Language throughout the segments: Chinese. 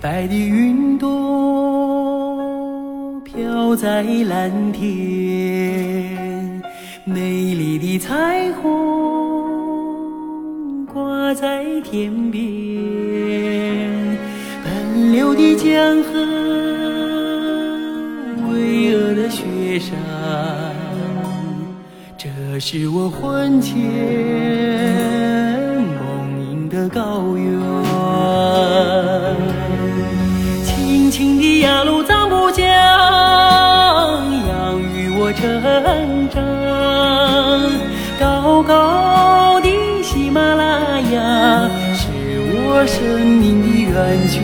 白的云朵飘在蓝天，美丽的彩虹挂在天边，奔流的江河，巍峨的雪山，这是我魂牵梦萦的高原。高高的喜马拉雅，是我生命的源泉。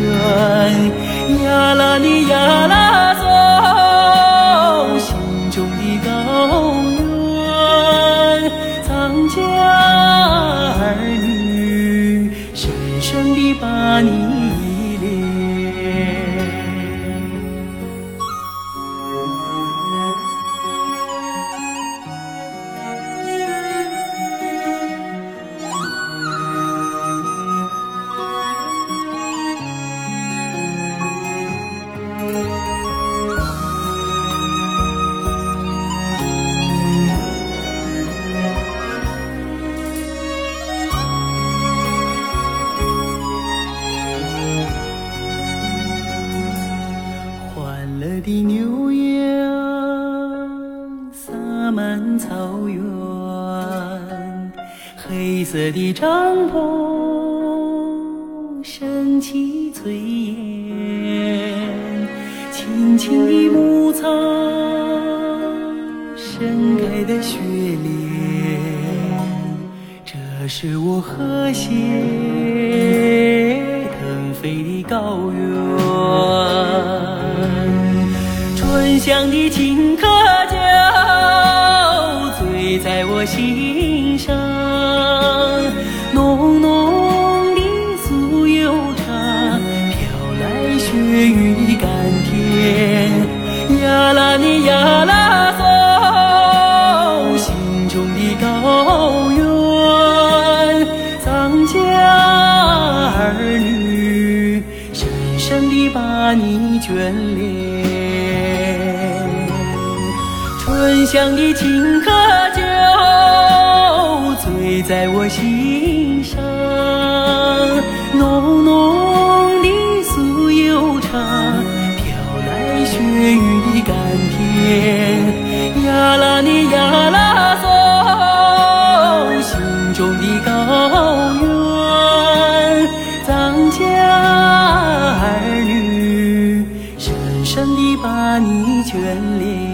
呀啦哩呀啦的牛羊洒满草原，黑色的帐篷升起炊烟，青青的牧草，盛开的雪莲，这是我和谐腾飞的高原。醇香的青稞酒醉在我心上，浓浓的酥油茶飘来雪域的把你眷恋。醇香的青稞酒深深地把你眷恋。